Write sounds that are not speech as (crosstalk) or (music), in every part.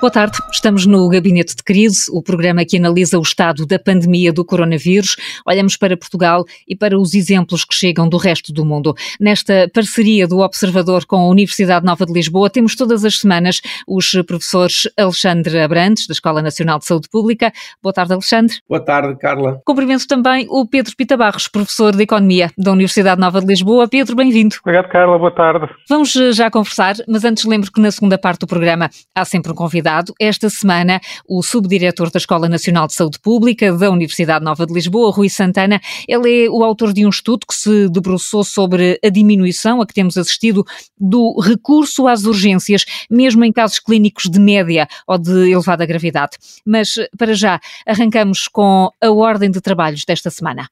Boa tarde, estamos no Gabinete de Crise, o programa que analisa o estado da pandemia do coronavírus. Olhamos para Portugal e para os exemplos que chegam do resto do mundo. Nesta parceria do Observador com a Universidade Nova de Lisboa, temos todas as semanas os professores Alexandre Abrantes, da Escola Nacional de Saúde Pública. Boa tarde, Alexandre. Boa tarde, Carla. Cumprimento também o Pedro Pita Barros, professor de Economia da Universidade Nova de Lisboa. Pedro, bem-vindo. Obrigado, Carla. Boa tarde. Vamos já conversar, mas antes lembro que na segunda parte do programa há sempre um convidado convidado esta semana o subdiretor da Escola Nacional de Saúde Pública da Universidade Nova de Lisboa, Rui Santana. Ele é o autor de um estudo que se debruçou sobre a diminuição a que temos assistido do recurso às urgências, mesmo em casos clínicos de média ou de elevada gravidade. Mas, para já, arrancamos com a ordem de trabalhos desta semana.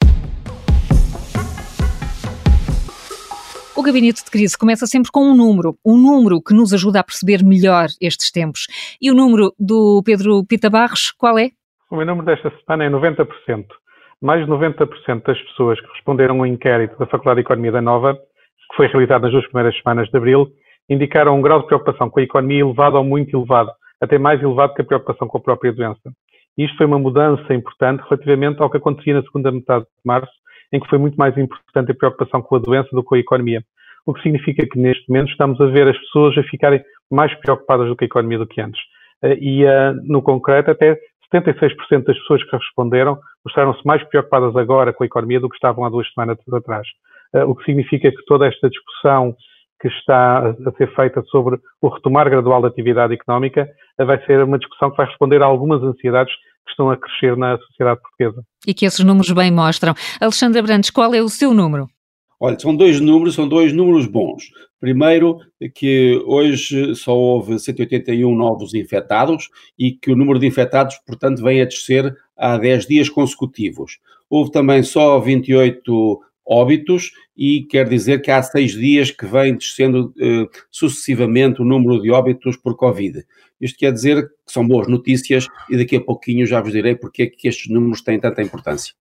O gabinete de crise começa sempre com um número, um número que nos ajuda a perceber melhor estes tempos. E o número do Pedro Pita Barros, qual é? O meu número desta semana é 90%. Mais de 90% das pessoas que responderam ao inquérito da Faculdade de Economia da Nova, que foi realizado nas duas primeiras semanas de abril, indicaram um grau de preocupação com a economia elevado ou muito elevado, até mais elevado que a preocupação com a própria doença. Isto foi uma mudança importante relativamente ao que acontecia na segunda metade de março, em que foi muito mais importante a preocupação com a doença do que com a economia. O que significa que neste momento estamos a ver as pessoas a ficarem mais preocupadas do que a economia do que antes. Eh, e eh, no concreto, até 76% das pessoas que responderam mostraram-se mais preocupadas agora com a economia do que estavam há duas semanas atrás. Eh, o que significa que toda esta discussão que está a ser feita sobre o retomar gradual da atividade económica vai ser uma discussão que vai responder a algumas ansiedades que estão a crescer na sociedade portuguesa. E que esses números bem mostram. Alexandra Brandes, qual é o seu número? Olha, são dois números, são dois números bons. Primeiro, que hoje só houve 181 novos infectados e que o número de infectados, portanto, vem a descer há 10 dias consecutivos. Houve também só 28 óbitos e quer dizer que há seis dias que vem descendo eh, sucessivamente o número de óbitos por Covid. Isto quer dizer que são boas notícias e daqui a pouquinho já vos direi porque é que estes números têm tanta importância.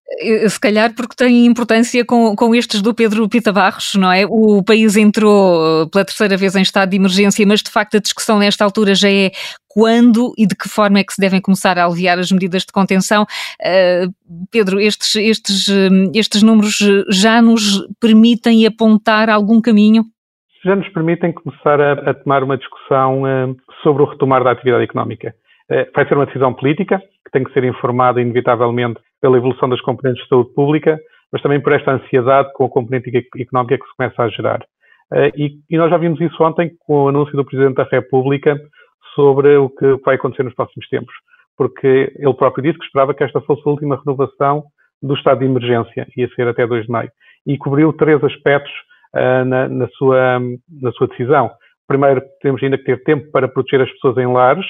Se calhar porque têm importância com, com estes do Pedro Pita Barros, não é? O país entrou eh, pela terceira vez em estado de emergência, mas de facto a discussão nesta altura já é quando e de que forma é que se devem começar a aliviar as medidas de contenção. Uh, Pedro, estes, estes, estes números já nos permitem apontar algum caminho? Já nos permitem começar a, a tomar uma discussão uh, sobre o retomar da atividade económica. Uh, vai ser uma decisão política, que tem que ser informada inevitavelmente pela evolução das componentes de saúde pública, mas também por esta ansiedade com a componente económica que se começa a gerar. Uh, e, e, nós já vimos isso ontem com o anúncio do Presidente da República sobre o que vai acontecer nos próximos tempos, porque ele próprio disse que esperava que esta fosse a última renovação do estado de emergência, ia ser até 2 de maio, e cobriu três aspectos uh, na, na, sua, na sua decisão. Primeiro, temos ainda que ter tempo para proteger as pessoas em lares.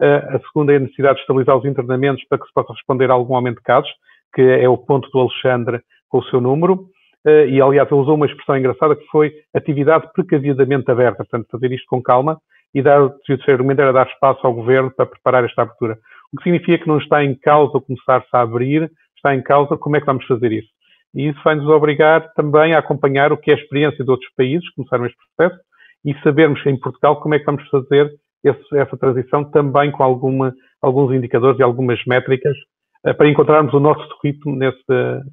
Uh, a segunda é a necessidade de estabilizar os internamentos para que se possa responder a algum aumento de casos, que é o ponto do Alexandre com o seu número. Uh, e, aliás, ele usou uma expressão engraçada que foi atividade precavidamente aberta, portanto, fazer isto com calma e dar, o terceiro argumento era dar espaço ao governo para preparar esta abertura. O que significa que não está em causa começar-se a abrir, está em causa como é que vamos fazer isso. E isso vai nos obrigar também a acompanhar o que é a experiência de outros países que começaram este processo e sabermos em Portugal como é que vamos fazer esse, essa transição também com alguma, alguns indicadores e algumas métricas uh, para encontrarmos o nosso ritmo nesse,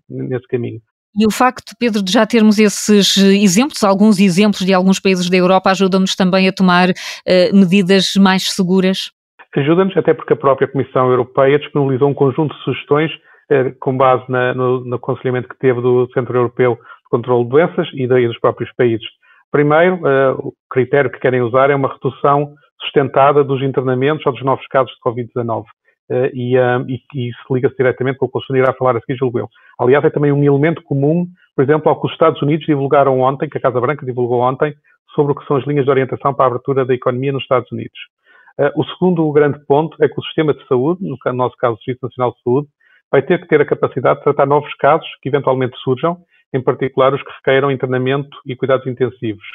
nesse caminho. E o facto, Pedro, de já termos esses exemplos, alguns exemplos de alguns países da Europa, ajuda-nos também a tomar uh, medidas mais seguras? Ajuda-nos, até porque a própria Comissão Europeia disponibilizou um conjunto de sugestões com base na, no, no aconselhamento que teve do Centro Europeu de Controlo de Doenças e daí dos próprios países. Primeiro, uh, o critério que querem usar é uma redução sustentada dos internamentos ou dos novos casos de Covid-19. Uh, e, uh, e, e, isso liga-se diretamente com o que o senhor irá falar a seguir, julgo eu. Aliás, é também um elemento comum, por exemplo, ao que os Estados Unidos divulgaram ontem, que a Casa Branca divulgou ontem, sobre o que são as linhas de orientação para a abertura da economia nos Estados Unidos. Uh, o segundo grande ponto é que o sistema de saúde, no nosso caso o Serviço Nacional de Saúde, vai ter que ter a capacidade de tratar novos casos que eventualmente surjam, em particular os que requeiram internamento e cuidados intensivos.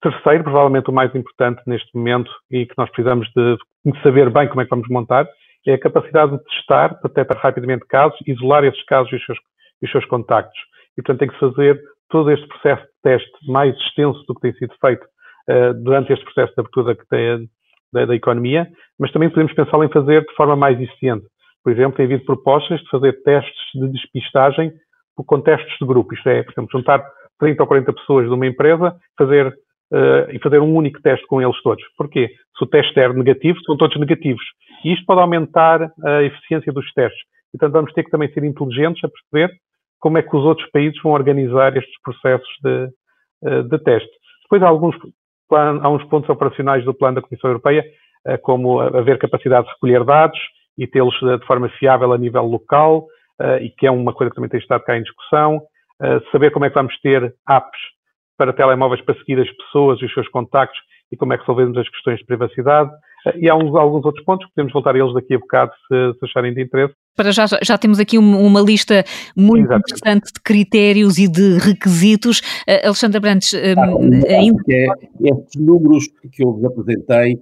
Terceiro, provavelmente o mais importante neste momento e que nós precisamos de, saber bem como é que vamos montar, é a capacidade de testar, detectar rapidamente casos, isolar esses casos e os seus, e os seus contactos. E, portanto, tem que fazer todo este processo de teste mais extenso do que tem sido feito uh, durante este processo de abertura tem, da, da economia, mas também podemos pensá-lo em fazer de forma mais eficiente. Por exemplo, tem havido propostas de fazer testes de despistagem com testes de grupo. Isto é, por exemplo, juntar 30 ou 40 pessoas de uma empresa fazer, uh, e fazer um único teste com eles todos. Porquê? Se o teste é negativo, são todos negativos. E isto pode aumentar a eficiência dos testes. Portanto, vamos ter que também ser inteligentes a perceber como é que os outros países vão organizar estes processos de, uh, de teste. Depois há alguns há uns pontos operacionais do plano da Comissão Europeia, uh, como haver capacidade de recolher dados e tê-los de forma fiável a nível local, e que é uma coisa que também tem estado cá em discussão saber como é que vamos ter apps para telemóveis para seguir as pessoas e os seus contactos e como é que resolvemos as questões de privacidade. E há uns, alguns outros pontos que podemos voltar a eles daqui a bocado se, se acharem de interesse. Para já, já temos aqui uma lista muito Exatamente. interessante de critérios e de requisitos. Uh, Alexandra Brandes, ah, ainda... É, estes números que eu vos apresentei,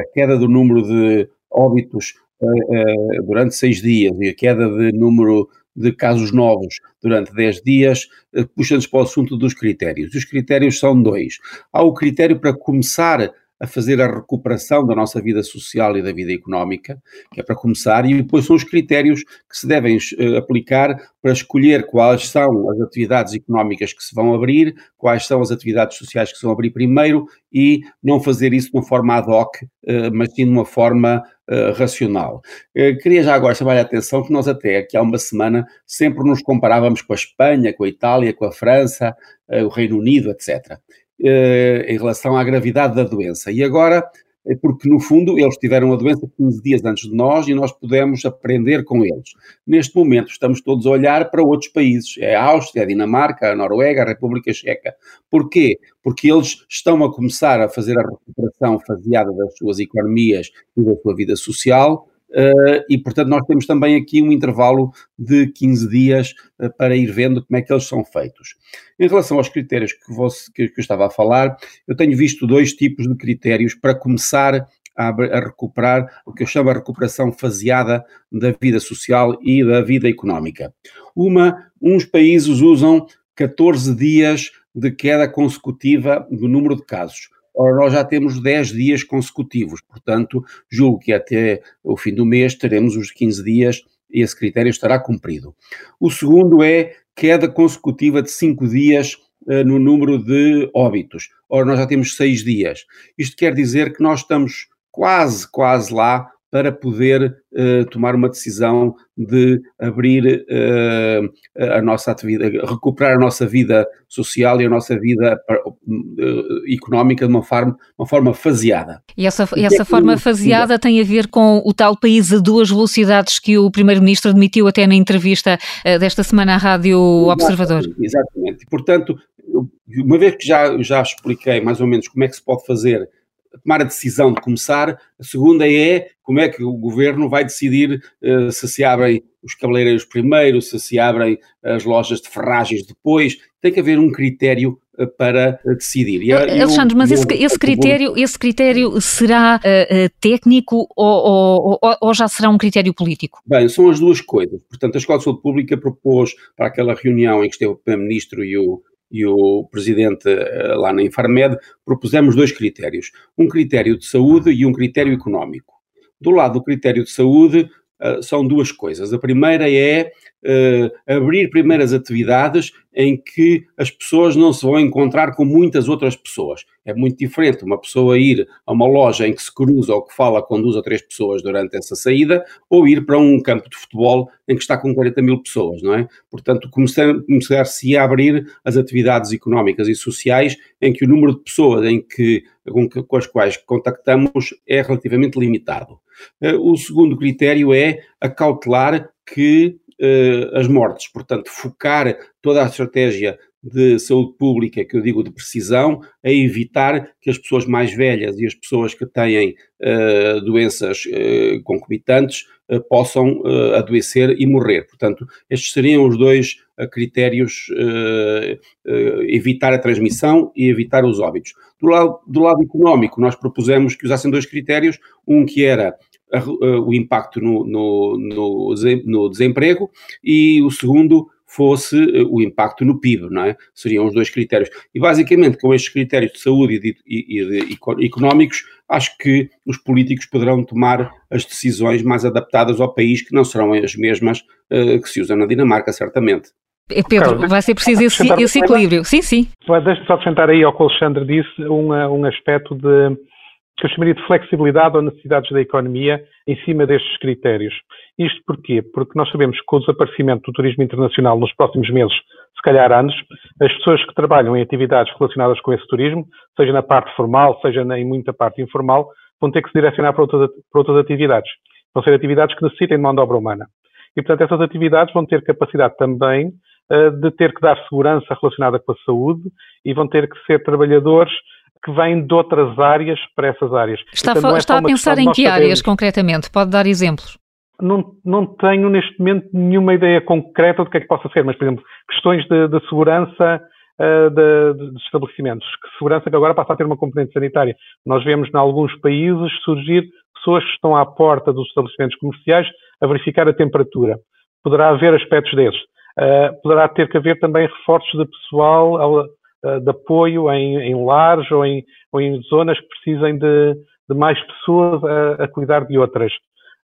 a queda do número de óbitos uh, durante seis dias e a queda de número de casos novos durante 10 dias, eh, puxando-nos para o assunto dos critérios. Os critérios são dois. Há o critério para começar a fazer a recuperação da nossa vida social e da vida económica, que é para começar, e depois são os critérios que se devem uh, aplicar para escolher quais são as atividades económicas que se vão abrir, quais são as atividades sociais que se vão abrir primeiro e não fazer isso de uma forma ad hoc, uh, mas sim de uma forma uh, racional. queria já agora chamar a atenção que nós até aqui há uma semana sempre nos comparávamos com a Espanha, com a Itália, com a França, o Reino Unido, etc eh, em relação à gravidade da doença. E agora, porque no fundo eles tiveram a doença 15 dias antes de nós e nós pudemos aprender com eles. Neste momento estamos todos a olhar para outros países, é a Áustria, a Dinamarca, a Noruega, a República Checa. Porquê? Porque eles estão a começar a fazer a recuperação faseada das suas economias e da sua vida social Uh, e, portanto, nós temos também aqui um intervalo de 15 dias uh, para ir vendo como é que eles são feitos. Em relação aos critérios que, você, que, que eu estava a falar, eu tenho visto dois tipos de critérios para começar a, a, recuperar o que eu chamo a recuperação faseada da vida social e da vida económica. Uma, uns países usam 14 dias de queda consecutiva do número de casos. Ora, nós já temos 10 dias consecutivos, portanto, julgo que até o fim do mês teremos os 15 dias e esse critério estará cumprido. O segundo é queda consecutiva de 5 dias uh, no número de óbitos. Ora, nós já temos 6 dias. Isto quer dizer que nós estamos quase, quase lá para poder uh, tomar uma decisão de abrir uh, a nossa atividade, recuperar a nossa vida social e a nossa vida uh, económica de uma forma, uma forma faseada. E essa, e essa é forma faseada tem a ver com o tal país a duas velocidades que o Primeiro-Ministro admitiu até na entrevista desta semana à Rádio Observador. Exatamente, exatamente. Portanto, uma vez que já, já expliquei mais ou menos como é que se pode fazer tomar a decisão de começar. A segunda é como é que o governo vai decidir uh, se se abrem os cabeleireiros primeiro, se se abrem as lojas de ferragens depois. Tem que haver um critério uh, para uh, decidir. E, Alexandre, mas esse, esse, critério, esse critério será técnico ou, ou, ou, já será um critério político? Bem, são as duas coisas. Portanto, a Escola de Saúde Pública propôs para aquela reunião em que esteve o Primeiro-Ministro e o, e o presidente eh, lá na Infarmed, propusemos dois critérios: um critério de saúde e um critério económico. Do lado do critério de saúde, uh, são duas coisas. A primeira é uh, abrir primeiras atividades em que as pessoas não se vão encontrar com muitas outras pessoas. É muito diferente uma pessoa ir a uma loja em que se cruza ou que fala com duas ou três pessoas durante essa saída, ou ir para um campo de futebol em que está com 40 mil pessoas, não é? Portanto, começar-se a abrir as atividades económicas e sociais em que o número de pessoas em que, com, com as quais contactamos é relativamente limitado. Eh, o segundo critério é acautelar que uh, as mortes, portanto, focar toda a estratégia de saúde pública, que eu digo de precisão, a evitar que as pessoas mais velhas e as pessoas que têm uh, doenças uh, concomitantes uh, possam adoecer e morrer. Portanto, estes seriam os dois critérios, evitar a transmissão e evitar os óbitos. Do lado, do lado económico, nós propusemos que usassem dois critérios, um que era a, a, o impacto no, no, no, no, desemprego e o segundo fosse uh, o impacto no PIB, não é? Seriam os dois critérios. E basicamente, com estes critérios de saúde e, de, e, de, económicos, acho que os políticos poderão tomar as decisões mais adaptadas ao país, que não serão as mesmas uh, que se usam na Dinamarca, certamente. Pedro, Carlos, vai ser preciso esse, esse equilíbrio. Sim, sim. Deixe-me só acrescentar aí ao que o Alexandre disse um, um aspecto de que eu chamaria de flexibilidade ou necessidades da economia em cima destes critérios. Isto porquê? Porque nós sabemos que com o desaparecimento do turismo internacional nos próximos meses, se calhar anos, as pessoas que trabalham em atividades relacionadas com esse turismo, seja na parte formal, seja em muita parte informal, vão ter que se direcionar para outras, para outras atividades. Vão ser atividades que necessitem de mão de obra humana. E, portanto, essas atividades vão ter capacidade também uh, de ter que dar segurança relacionada com a saúde e vão ter que ser trabalhadores que vêm de outras áreas para essas áreas. Está, Portanto, é está a pensar em que áreas concretamente? Pode dar exemplos? Não, não tenho neste momento nenhuma ideia concreta do que é que possa ser, mas, por exemplo, questões de, de segurança uh, de, de, estabelecimentos, que segurança que agora passa a ter uma componente sanitária. Nós vemos em alguns países surgir pessoas que estão à porta dos estabelecimentos comerciais a verificar a temperatura. Poderá haver aspectos desses. Uh, poderá ter que haver também reforços de pessoal de apoio em, em lares ou em, ou em, zonas que precisem de, de mais pessoas a, a, cuidar de outras.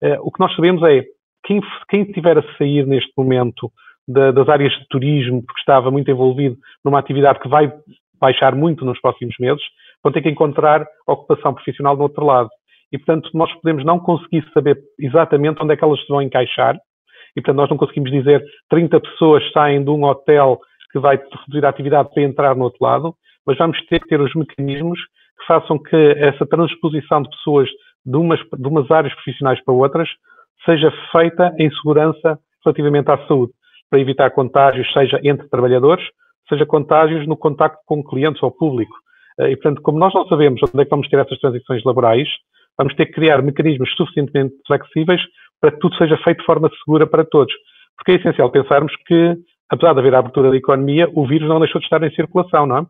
Uh, o que nós sabemos é quem, quem estiver a sair neste momento da, das áreas de turismo, porque estava muito envolvido numa atividade que vai baixar muito nos próximos meses, vão ter que encontrar ocupação profissional do outro lado. E, portanto, nós podemos não conseguir saber exatamente onde é que elas vão encaixar, e, portanto, nós não conseguimos dizer 30 pessoas saem de um hotel que vai reduzir a atividade para entrar no outro lado, mas vamos ter que ter os mecanismos que façam que essa transposição de pessoas de umas, de umas áreas profissionais para outras seja feita em segurança relativamente à saúde, para evitar contágios, seja entre trabalhadores, seja contágios no contacto com clientes ou público. Eh, e, portanto, como nós não sabemos onde é que vamos ter essas transições laborais, vamos ter que criar mecanismos suficientemente flexíveis para que tudo seja feito de forma segura para todos. Porque é essencial pensarmos que, apesar de haver a abertura da economia, o vírus não deixou de estar em circulação, não é?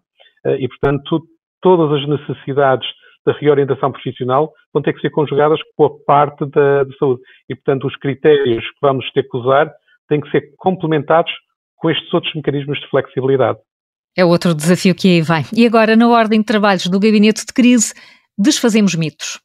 Eh, e, portanto, todas as necessidades da reorientação profissional vão ter que ser conjugadas com a parte da, da saúde. E, portanto, os critérios que vamos ter que usar têm que ser complementados com estes outros mecanismos de flexibilidade. É outro desafio que aí vai. E agora, na ordem de trabalhos do Gabinete de Crise, desfazemos mitos.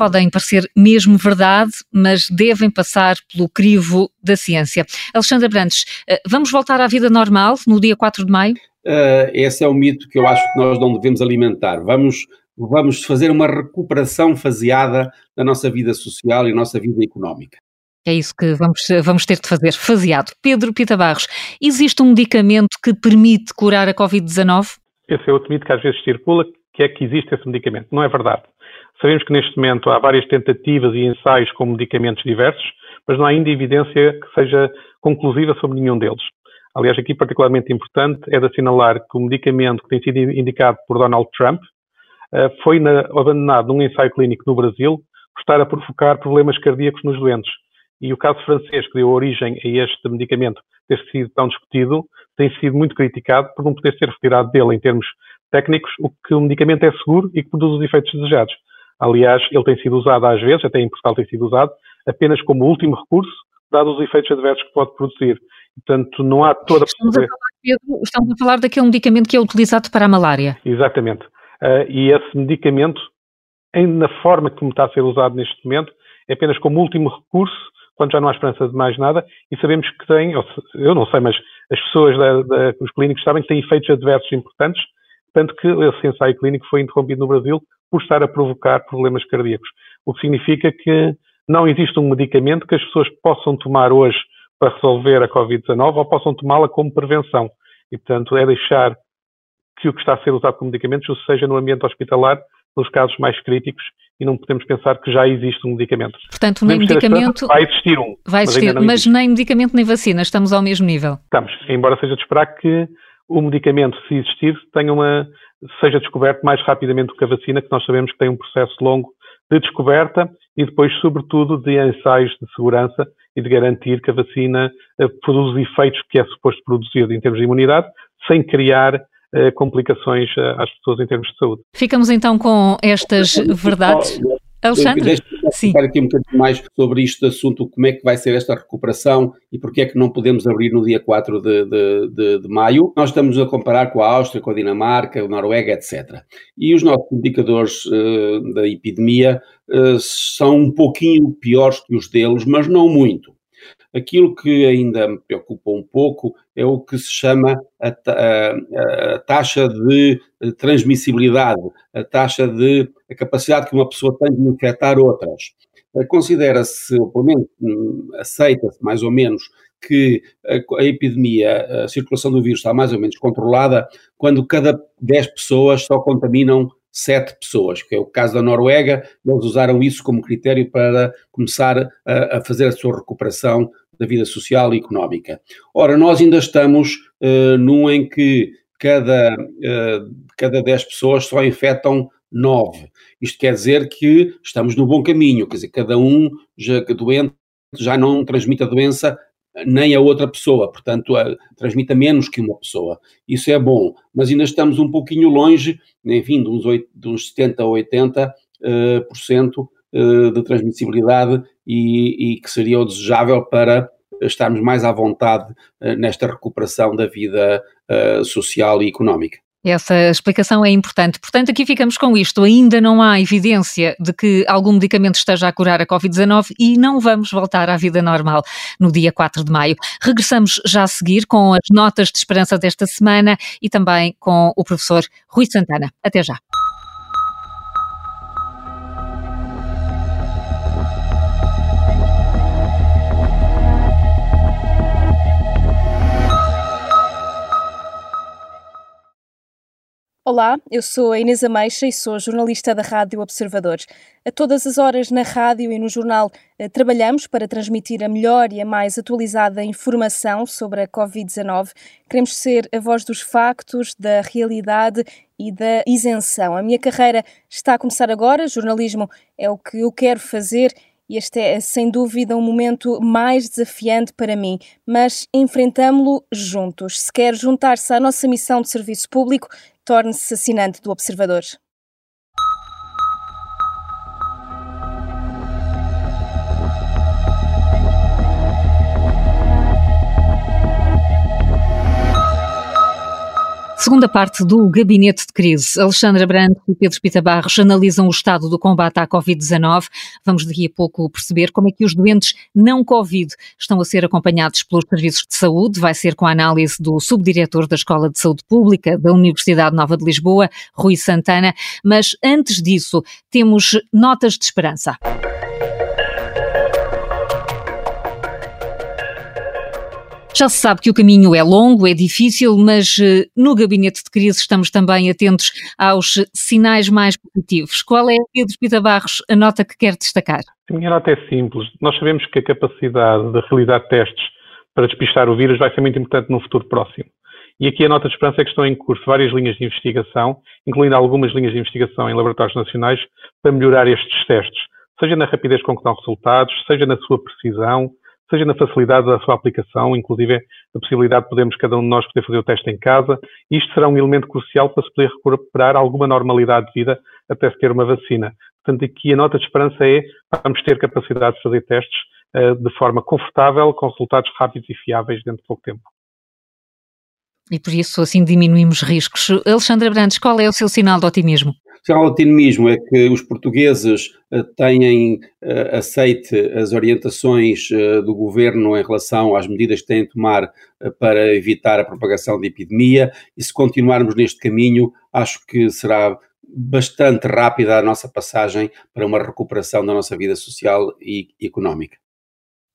Podem parecer mesmo verdade, mas devem passar pelo crivo da ciência. Alexandra Brandes, eh, vamos voltar à vida normal no dia 4 de maio? Uh, esse é o mito que eu acho que nós não devemos alimentar. Vamos, vamos fazer uma recuperação faseada da nossa vida social e nossa vida económica. É isso que vamos, vamos ter de fazer, faseado. Pedro Pita Barros, existe um medicamento que permite curar a Covid-19? Esse é outro mito que às vezes circula, que é que existe esse medicamento. Não é verdade. Sabemos que neste momento há várias tentativas e ensaios com medicamentos diversos, mas não há ainda evidência que seja conclusiva sobre nenhum deles. Aliás, aqui particularmente importante é de assinalar que o medicamento que tem sido indicado por Donald Trump eh, foi abandonado num ensaio clínico no Brasil por estar a provocar problemas cardíacos nos doentes. E o caso francês que deu origem a este medicamento ter sido tão discutido tem sido muito criticado por não poder ser retirado dele em termos técnicos, o que o medicamento é seguro e que produz os efeitos desejados. Aliás, ele tem sido usado às vezes, até em Portugal tem sido usado, apenas como último recurso, dado os efeitos adversos que pode produzir. Portanto, não há toda estamos a, falar, Pedro, estamos a falar daquele medicamento que é utilizado para a malária. Exatamente. Uh, e esse medicamento, em, na forma como está a ser usado neste momento, é apenas como último recurso, quando já não há esperança de mais nada, e sabemos que tem, eu não sei, mas as pessoas, da, da, os clínicos sabem que tem efeitos adversos importantes, tanto que esse ensaio clínico foi interrompido no Brasil por estar a provocar problemas cardíacos. O que significa que não existe um medicamento que as pessoas possam tomar hoje para resolver a Covid-19 ou possam tomá-la como prevenção. E, portanto, é deixar que o que está a ser usado como medicamentos seja no ambiente hospitalar, nos casos mais críticos, e não podemos pensar que já existe um medicamento. Portanto, nem medicamento. Vai existir um. Vai existir, mas, mas nem medicamento nem vacina, estamos ao mesmo nível. Estamos, embora seja de esperar que o medicamento, se existir, tenha uma, seja descoberto mais rapidamente do que a vacina, que nós sabemos que tem um processo longo de descoberta e depois, sobretudo, de ensaios de segurança e de garantir que a vacina uh, produz os efeitos que é suposto produzir em termos de imunidade, sem criar uh, complicações uh, às pessoas em termos de saúde. Ficamos então com estas verdades. Alexandre, Deixa-me explicar aqui um bocadinho mais sobre este assunto, como é que vai ser esta recuperação e porque é que não podemos abrir no dia 4 de, de, de, de maio. Nós estamos a comparar com a Áustria, com a Dinamarca, a Noruega, etc. E os nossos indicadores uh, da epidemia uh, são um pouquinho piores que os deles, mas não muito. Aquilo que ainda me preocupa um pouco é o que se chama a, a, a taxa de transmissibilidade, a taxa de a capacidade que uma pessoa tem de infectar outras. Eh, considera-se, ou pelo menos hum, aceita-se mais ou menos, que a, epidemia, a circulação do vírus está mais ou menos controlada quando cada 10 pessoas só contaminam sete pessoas, que é o caso da Noruega, eles usaram isso como critério para começar a, a fazer a sua recuperação da vida social e económica. Ora, nós ainda estamos uh, num em que cada, uh, cada 10 pessoas só infectam 9. Isto quer dizer que estamos no bom caminho, quer dizer, cada um já doente já não transmite a doença nem a outra pessoa, portanto, a, transmita menos que uma pessoa. Isso é bom, mas ainda estamos um pouquinho longe, enfim, de uns, 8, de uns 70 a 80 uh, por cento uh, de transmissibilidade e, e, que seria o desejável para estarmos mais à vontade uh, nesta recuperação da vida social e económica. Essa explicação é importante. Portanto, aqui ficamos com isto. Ainda não há evidência de que algum medicamento esteja a curar a Covid-19 e não vamos voltar à vida normal no dia 4 de maio. Regressamos já a seguir com as notas de esperança desta semana e também com o professor Rui Santana. Até já. Olá, eu sou a Inês Ameixa e sou jornalista da Rádio Observador. A todas as horas na rádio e no jornal eh, trabalhamos para transmitir a melhor e a mais atualizada informação sobre a Covid-19. Queremos ser a voz dos factos, da realidade e da isenção. A minha carreira está a começar agora, jornalismo é o que eu quero fazer e este é, sem dúvida, um momento mais desafiante para mim, mas enfrentamo-lo juntos. Se quer juntar-se à nossa missão de serviço público, torne-se assinante do Observador. Segunda parte do Gabinete de Crise. Alexandra Branco e Pedro Pita Barros analisam o estado do combate à Covid-19. Vamos daqui a pouco perceber como é que os doentes não Covid estão a ser acompanhados pelos serviços de saúde. Vai ser com a análise do subdiretor da Escola de Saúde Pública da Universidade Nova de Lisboa, Rui Santana. Mas antes disso, temos notas de esperança. Já se sabe que o caminho é longo, é difícil, mas eh, no gabinete de crise estamos também atentos aos sinais mais positivos. Qual é, Pedro Pita Barros, a nota que quer destacar? A minha nota é simples. Nós sabemos que a capacidade de realizar testes para despistar o vírus vai ser muito importante no futuro próximo. E aqui a nota de esperança é que estão em curso várias linhas de investigação, incluindo algumas linhas de investigação em laboratórios nacionais, para melhorar estes testes, seja na rapidez com que dão resultados, seja na sua precisão, seja na facilidade da sua aplicação, inclusive a possibilidade de podermos cada um de nós poder fazer o teste em casa. Isto será um elemento crucial para se poder recuperar alguma normalidade de vida até se ter uma vacina. Portanto, aqui a nota de esperança é vamos ter capacidade de fazer testes uh, de forma confortável, com resultados rápidos e fiáveis dentro de pouco tempo. E por isso assim diminuímos riscos. Alexandra Brandes, qual é o seu sinal de otimismo? O o otimismo é que os portugueses uh, tenham uh, aceite as orientações uh, do governo em relação às medidas que têm de tomar para evitar a propagação da epidemia e se continuarmos neste caminho, acho que será bastante rápida a nossa passagem para uma recuperação da nossa vida social e económica.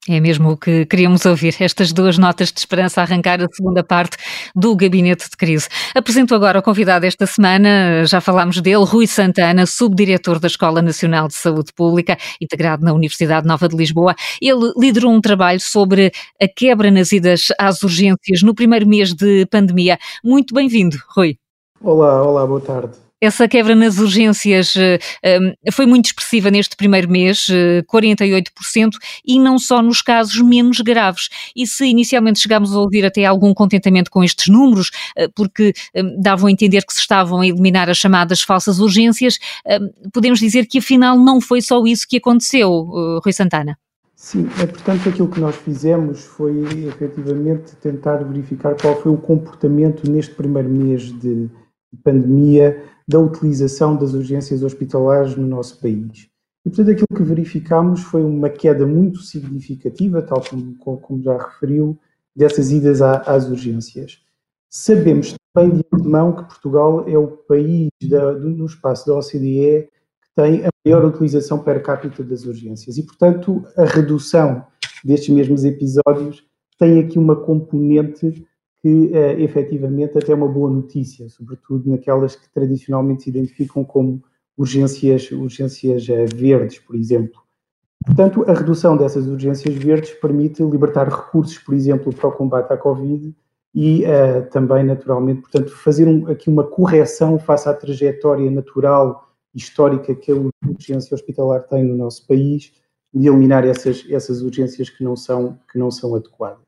É mesmo o que queríamos ouvir, estas duas notas de esperança a arrancar a segunda parte do Gabinete de Crise. Apresento agora o convidado esta semana, já falámos dele, Rui Santana, subdiretor da Escola Nacional de Saúde Pública, integrado na Universidade Nova de Lisboa. Ele liderou um trabalho sobre a quebra nas idas às urgências no primeiro mês de pandemia. Muito bem-vindo, Rui. Olá, olá, boa tarde. Essa quebra nas urgências foi muito expressiva neste primeiro mês, 48%, e não só nos casos menos graves. E se inicialmente chegámos a ouvir até algum contentamento com estes números, porque davam a entender que se estavam a eliminar as chamadas falsas urgências, podemos dizer que afinal não foi só isso que aconteceu, Rui Santana. Sim, é, portanto, aquilo que nós fizemos foi efetivamente tentar verificar qual foi o comportamento neste primeiro mês de pandemia da utilização das urgências hospitalares no nosso país. E, portanto, aquilo que verificámos foi uma queda muito significativa, tal como, como já referiu, dessas idas às urgências. Sabemos também de antemão que Portugal é o país da, do, no espaço da OCDE tem a maior utilização per capita das urgências. E, portanto, a redução destes mesmos episódios tem aqui uma componente que uh, efetivamente até é uma boa notícia, sobretudo naquelas que tradicionalmente se identificam como urgências, urgências uh, verdes, por exemplo. Portanto, a redução dessas urgências verdes permite libertar recursos, por exemplo, para o combate à Covid e uh, também, naturalmente, portanto, fazer um, aqui uma correção face à trajetória natural histórica que a urgência hospitalar tem no nosso país, de eliminar essas, essas urgências que não são, que não são adequadas.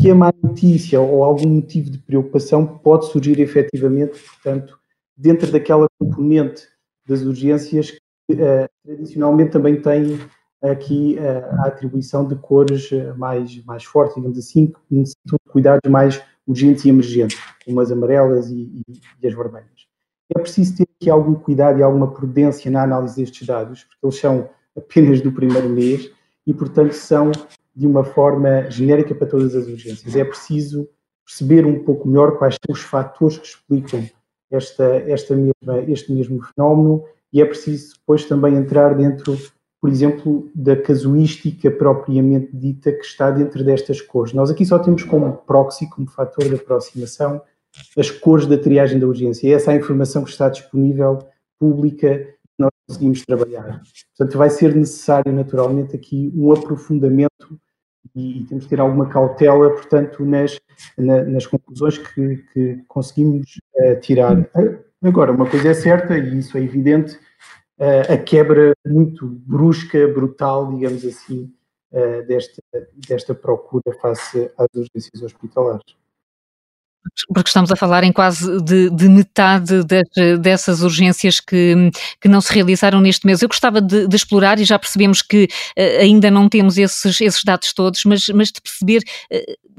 Que a má notícia ou algum motivo de preocupação pode surgir efetivamente, portanto, dentro daquela componente das urgências que uh, tradicionalmente também tem aqui uh, a atribuição de cores eh, mais, mais fortes, digamos assim, que necessitam de cuidados mais urgentes e emergentes, como as amarelas e, e, e as vermelhas. É preciso ter aqui algum cuidado e alguma prudência na análise destes dados, porque eles são apenas do primeiro mês e, portanto, são de uma forma genérica para todas as urgências. É preciso perceber um pouco melhor quais são os fatores que explicam esta, esta mesma, este mesmo fenómeno e é preciso depois também entrar dentro, por exemplo, da casuística propriamente dita que está dentro destas cores. Nós aqui só temos como proxy, como fator de aproximação, as cores da triagem da urgência. Essa é a informação que está disponível, pública, conseguimos trabalhar. Portanto, vai ser necessário, naturalmente, aqui um aprofundamento e, e temos que ter alguma cautela, portanto, nas, na, nas conclusões que, que conseguimos uh, tirar. Agora, uma coisa é certa, e isso é evidente, uh, a quebra muito brusca, brutal, digamos assim, uh, desta, desta procura face às urgências hospitalares porque estamos a falar em quase de, de metade das, dessas urgências que, que não se realizaram neste mês. Eu gostava de, de explorar, e já percebemos que uh, ainda não temos esses, esses dados todos, mas, mas de perceber. Uh,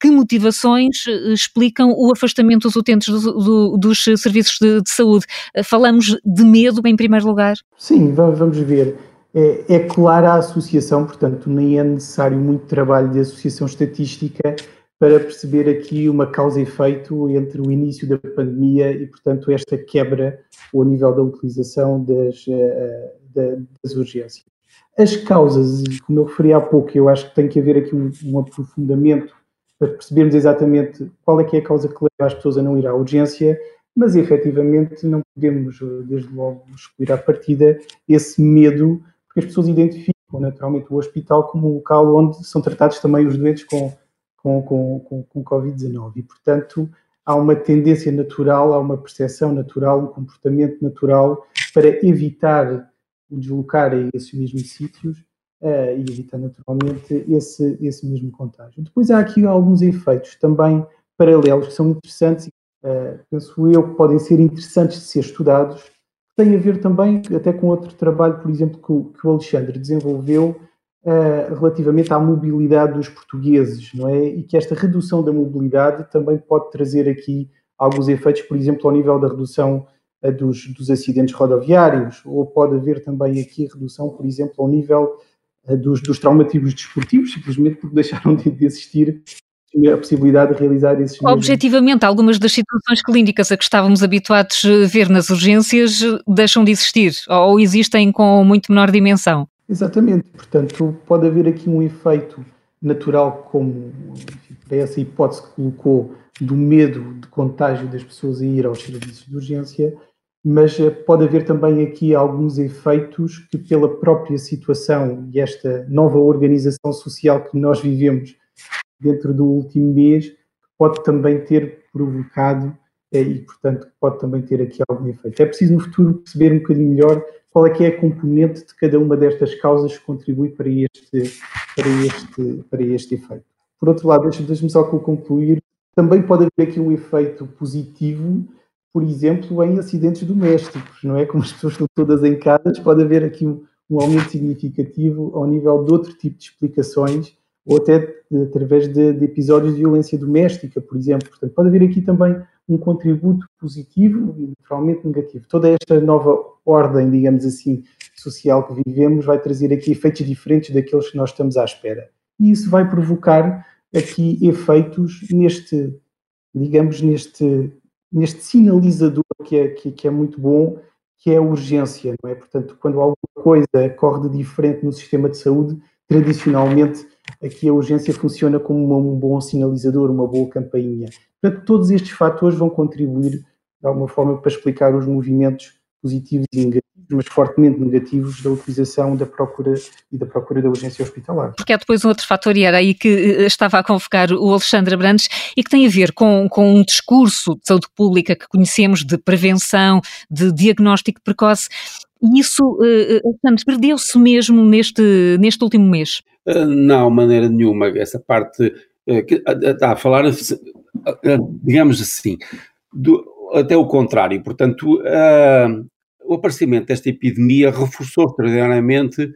que motivações eh, explicam o afastamento dos utentes do, do, dos serviços de, de, saúde? Falamos de medo em primeiro lugar? Sim, vamos ver. É, é clara a associação, portanto, nem é necessário muito trabalho de associação estatística para perceber aqui uma causa e efeito entre o início da pandemia e, portanto, esta quebra ao nível da utilização das, eh, das urgências. As causas, como eu referi há pouco, eu acho que tem que haver aqui um, um aprofundamento para percebermos exatamente qual é que é a causa que leva as pessoas a não ir à urgência, mas efetivamente não podemos, desde logo, excluir à partida esse medo, porque as pessoas identificam naturalmente o hospital como um local onde são tratados também os doentes com com, com, com, com Covid-19. E, portanto, há uma tendência natural, há uma percepção natural, um comportamento natural para evitar o deslocar a esses mesmos sítios uh, e evitar naturalmente esse, esse mesmo contágio. Depois há aqui alguns efeitos também paralelos que são interessantes, uh, penso eu, que podem ser interessantes de ser estudados, tem a ver também até com outro trabalho, por exemplo, que o, que o Alexandre desenvolveu uh, relativamente à mobilidade dos portugueses, não é? E que esta redução da mobilidade também pode trazer aqui alguns efeitos, por exemplo, ao nível da redução uh, dos, dos, acidentes rodoviários, ou pode haver também aqui redução, por exemplo, ao nível uh, dos, dos traumatismos desportivos, simplesmente porque deixaram de, de existir a possibilidade de realizar esses Objetivamente, mesmos. algumas das situações clínicas a que estávamos habituados a ver nas urgências deixam de existir ou existem com muito menor dimensão. Exatamente, portanto, pode haver aqui um efeito natural, como para essa hipótese que colocou, do medo de contágio das pessoas a ir aos serviços de urgência, mas eh, pode haver também aqui alguns efeitos que, pela própria situação e esta nova organização social que nós vivemos dentro do último mês, pode também ter provocado e, portanto, pode também ter aqui algum efeito. É preciso no futuro perceber um bocadinho melhor qual é que é a componente de cada uma destas causas que contribui para este, para este, para este efeito. Por outro lado, deixe-me só concluir, também pode haver aqui um efeito positivo, por exemplo, em acidentes domésticos, não é? Como as pessoas estão todas em casa, pode haver aqui um, um aumento significativo ao nível de outro tipo de explicações ou até através de, de, episódios de violência doméstica, por exemplo. Portanto, pode haver aqui também um contributo positivo e naturalmente negativo. Toda esta nova ordem, digamos assim, social que vivemos vai trazer aqui efeitos diferentes daqueles que nós estamos à espera. E isso vai provocar aqui efeitos neste, digamos, neste, neste sinalizador que é, que, que é muito bom, que é a urgência, não é? Portanto, quando alguma coisa corre de diferente no sistema de saúde, tradicionalmente aqui a urgência funciona como um bom sinalizador, uma boa campainha. Portanto, todos estes fatores vão contribuir de alguma forma para explicar os movimentos positivos e negativos, mas fortemente negativos da utilização da procura e da procura da urgência hospitalar. Porque há depois um outro fator, e era aí que eh, estava a convocar o Alexandre Brandes, e que tem a ver com, com um discurso de saúde pública que conhecemos de prevenção, de diagnóstico precoce, e isso, uh, Alexandre, perdeu-se mesmo neste, neste último mês? Uh, não, maneira nenhuma. Essa parte que está a falar, digamos assim, do, até o contrário. Portanto, o aparecimento desta epidemia reforçou extraordinariamente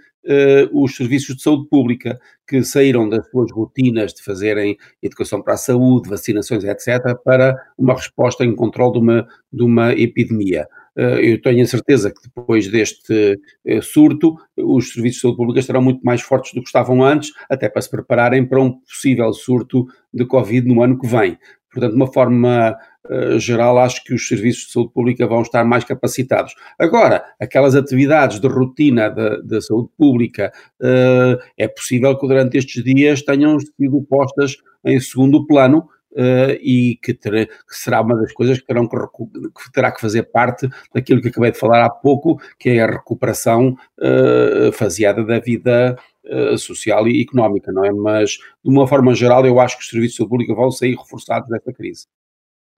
os serviços de saúde pública, que saíram das suas rotinas de fazerem educação para a saúde, vacinações, etc., para uma resposta em controle de uma, de uma epidemia. Eh, eu tenho a certeza que depois deste eh, surto, os serviços de saúde pública estarão muito mais fortes do que estavam antes, até para se prepararem para um possível surto de Covid no ano que vem. Portanto, de uma forma uh, geral, acho que os serviços de saúde pública vão estar mais capacitados. Agora, aquelas atividades de rotina da saúde pública, uh, é possível que durante estes dias tenham sido postas em segundo plano, Uh, e que, ter, que, será uma das coisas que, terão que, que, terá que fazer parte daquilo que acabei de falar há pouco, que é a recuperação uh, faseada da vida uh, social e económica, não é? Mas, de uma forma geral, eu acho que os serviços pública vão sair reforçados desta crise.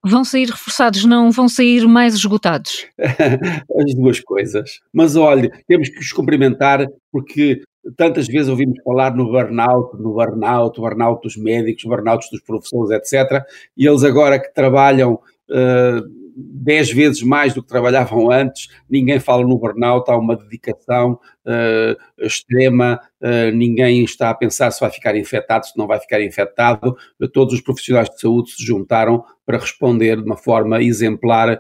Vão sair reforçados, não vão sair mais esgotados? (laughs) As duas coisas. Mas olha, temos que os cumprimentar porque tantas vezes ouvimos falar no burnout, no burnout, burnout dos médicos, burnout dos professores, etc. E eles agora que trabalham uh, dez vezes mais do que trabalhavam antes, ninguém fala no burnout, há uma dedicação uh, extrema, uh, ninguém está a pensar se vai ficar infectado, se não vai ficar infectado, todos os profissionais de saúde se juntaram para responder de uma forma exemplar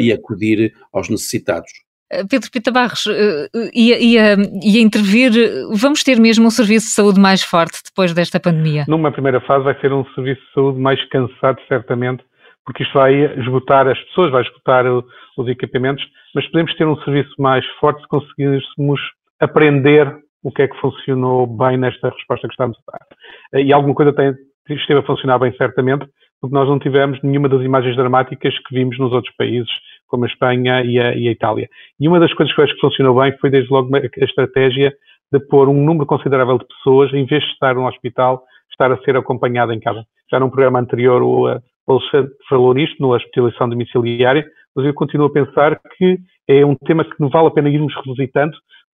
e acudir aos necessitados. Eh, Pedro Pita Barros uh, ia, ia, ia, intervir. Vamos ter mesmo um serviço de saúde mais forte depois desta pandemia? Numa primeira fase vai ser um serviço de saúde mais cansado, certamente, porque isto vai esgotar as pessoas, vai esgotar os equipamentos, mas podemos ter um serviço mais forte se conseguíssemos aprender o que é que funcionou bem nesta resposta que estamos a dar. E alguma coisa tem, esteve a funcionar bem, certamente, porque nós não tivemos nenhuma das imagens dramáticas que vimos nos outros países como a Espanha e a, e a, Itália. E uma das coisas que eu acho que funcionou bem foi, desde logo, a estratégia de pôr um número considerável de pessoas, em vez de estar no hospital, estar a ser acompanhado em casa. Já num programa anterior, o, o Alexandre falou nisto, na hospitalização domiciliária, mas eu continuo a pensar que é um tema que não vale a pena irmos revisitando,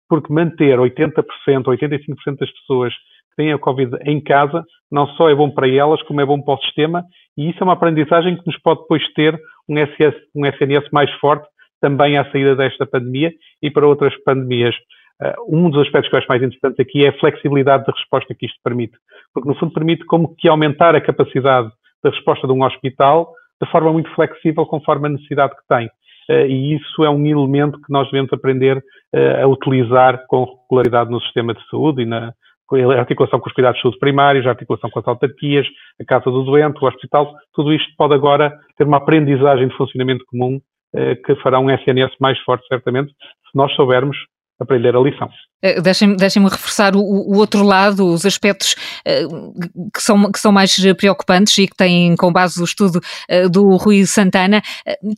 porque manter 80%, 85% das pessoas têm a Covid em casa, não só é bom para elas, como é bom para o sistema, e isso é uma aprendizagem que nos pode depois ter um, SS, um SNS mais forte também à saída desta pandemia e para outras pandemias. Uh, um dos aspectos que eu acho mais interessantes aqui é a flexibilidade da resposta que isto permite, porque no fundo permite como que aumentar a capacidade da resposta de um hospital de forma muito flexível conforme a necessidade que tem. Uh, e isso é um elemento que nós devemos aprender uh, a utilizar com regularidade no sistema de saúde e na, a articulação com os cuidados de saúde primários, a articulação com as autarquias, a casa do doente, o hospital, tudo isto pode agora ter uma aprendizagem de funcionamento comum eh, que fará um SNS mais forte, certamente, se nós soubermos aprender a lição. Eh, deixem-me deixem reforçar o, o, outro lado, os aspectos uh, que, são, que são mais preocupantes e que têm com base o estudo uh, do Rui Santana,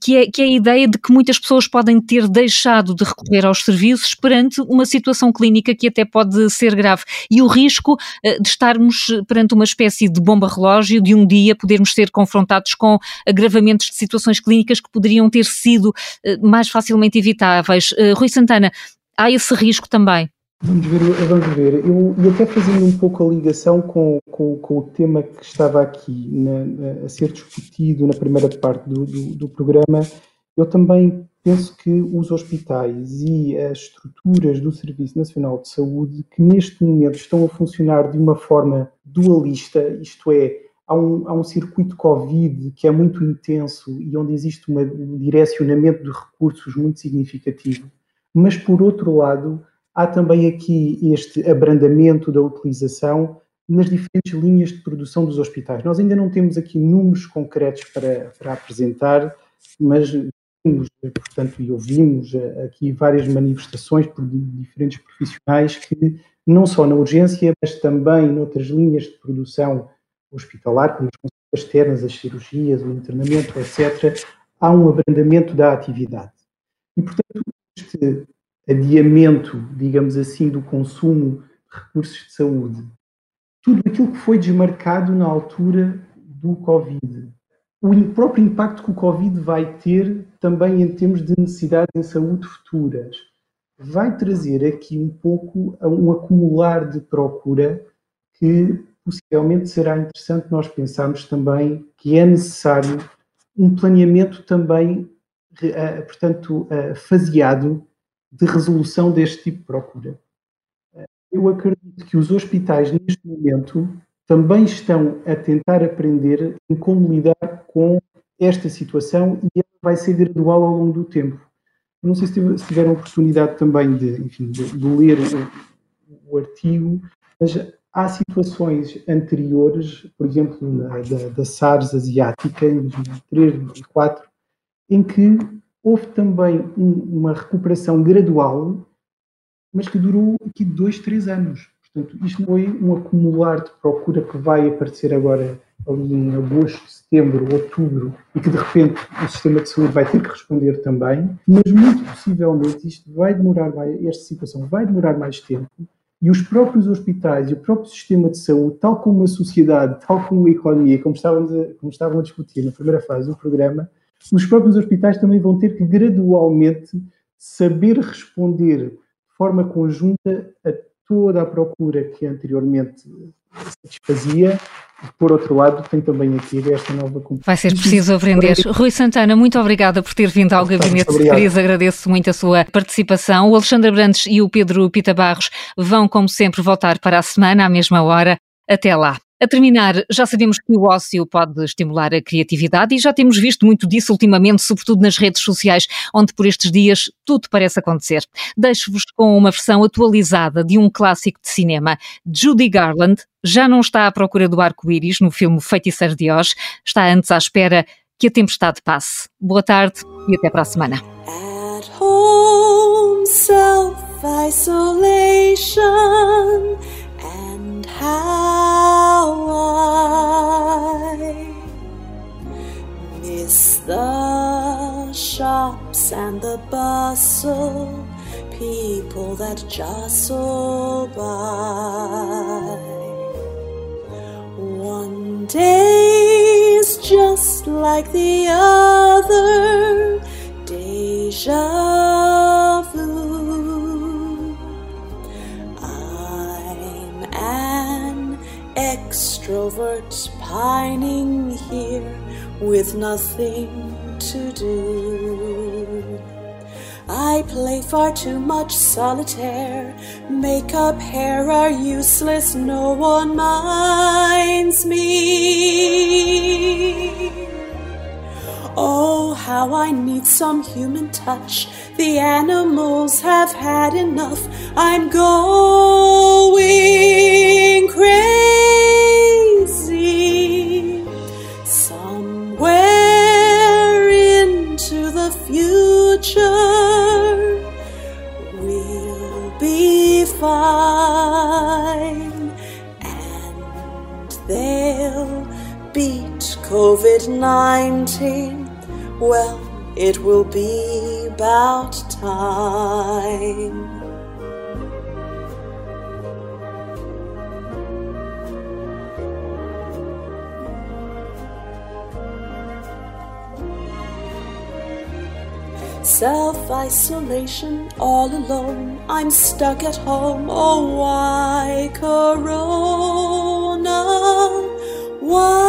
que, é, que é a ideia de que muitas pessoas podem ter deixado de recorrer aos serviços perante uma situação clínica que até pode ser grave e o risco de estarmos perante uma espécie de bomba relógio, de um dia podermos ser confrontados com agravamentos de situações clínicas que poderiam ter sido mais facilmente evitáveis. Rui Santana, há esse risco também. Vamos ver, vamos ver. Eu, e até fazendo um pouco a ligação com, com, com o tema que estava aqui na, a ser discutido na primeira parte do, do, do, programa, eu também penso que os hospitais e as estruturas do Serviço Nacional de Saúde, que neste momento estão a funcionar de uma forma dualista, isto é, há um, há um circuito Covid que é muito intenso e onde existe uma, um direcionamento de recursos muito significativo mas por outro lado, há também aqui este abrandamento da utilização nas diferentes linhas de produção dos hospitais. Nós ainda não temos aqui números concretos para, para apresentar, mas vimos, portanto, e ouvimos aqui várias manifestações por diferentes profissionais que, não só na urgência, mas também noutras linhas de produção hospitalar, como as consultas externas, as cirurgias, o internamento, etc., há um abrandamento da atividade. E, portanto, este adiamento, digamos assim, do consumo de recursos de saúde, tudo aquilo que foi desmarcado na altura do Covid, o próprio impacto que o Covid vai ter também em termos de necessidades em saúde futuras, vai trazer aqui um pouco um acumular de procura que possivelmente será interessante nós pensarmos também que é necessário um planeamento também portanto, eh, faseado de resolução deste tipo de procura. Eh, eu acredito que os hospitais, neste momento, também estão a tentar aprender em como lidar com esta situação e ela vai ser gradual ao longo do tempo. Não sei se tiveram oportunidade também de, enfim, de, de ler o, o, artigo, mas há situações anteriores, por exemplo, na, da, da SARS asiática, em 2003, 2004, em que houve também um, uma recuperação gradual, mas que durou aqui dois, três anos. Portanto, isto foi um acumular de procura que vai aparecer agora ali em agosto, setembro, outubro, e que de repente o sistema de saúde vai ter que responder também, mas muito possivelmente isto vai demorar mais, esta situação vai demorar mais tempo, e os próprios hospitais e o próprio sistema de saúde, tal como a sociedade, tal como a economia, como, estávamos a, como estavam a discutir na primeira fase do programa, os próprios hospitais também vão ter que gradualmente saber responder de forma conjunta a toda a procura que anteriormente satisfazia. Por outro lado, tem também aqui esta nova Vai ser preciso aprender. Rui Santana, muito obrigada por ter vindo ao Gabinete de Crise. Agradeço muito a sua participação. O Alexandre Brandes e o Pedro Pita Barros vão, como sempre, voltar para a semana, à mesma hora. Até lá. A terminar, já sabemos que o ócio pode estimular a criatividade e já temos visto muito disso ultimamente, sobretudo nas redes sociais, onde por estes dias tudo parece acontecer. Deixo-vos com uma versão atualizada de um clássico de cinema. Judy Garland já não está à procura do arco-íris no filme Feiticeiro de Oz, está antes à espera que a tempestade passe. Boa tarde e até para a semana. At home, self-isolation and how the shops and the bustle, people that jostle by. One day's just like the other, deja vu. I'm an extrovert pining here with nothing to do. I play far too much solitaire. Makeup, hair are useless, no one minds me. Oh, how I need some human touch. The animals have had enough. I'm going Well, it will be about time. Self isolation, all alone. I'm stuck at home. Oh, why, Corona? Why?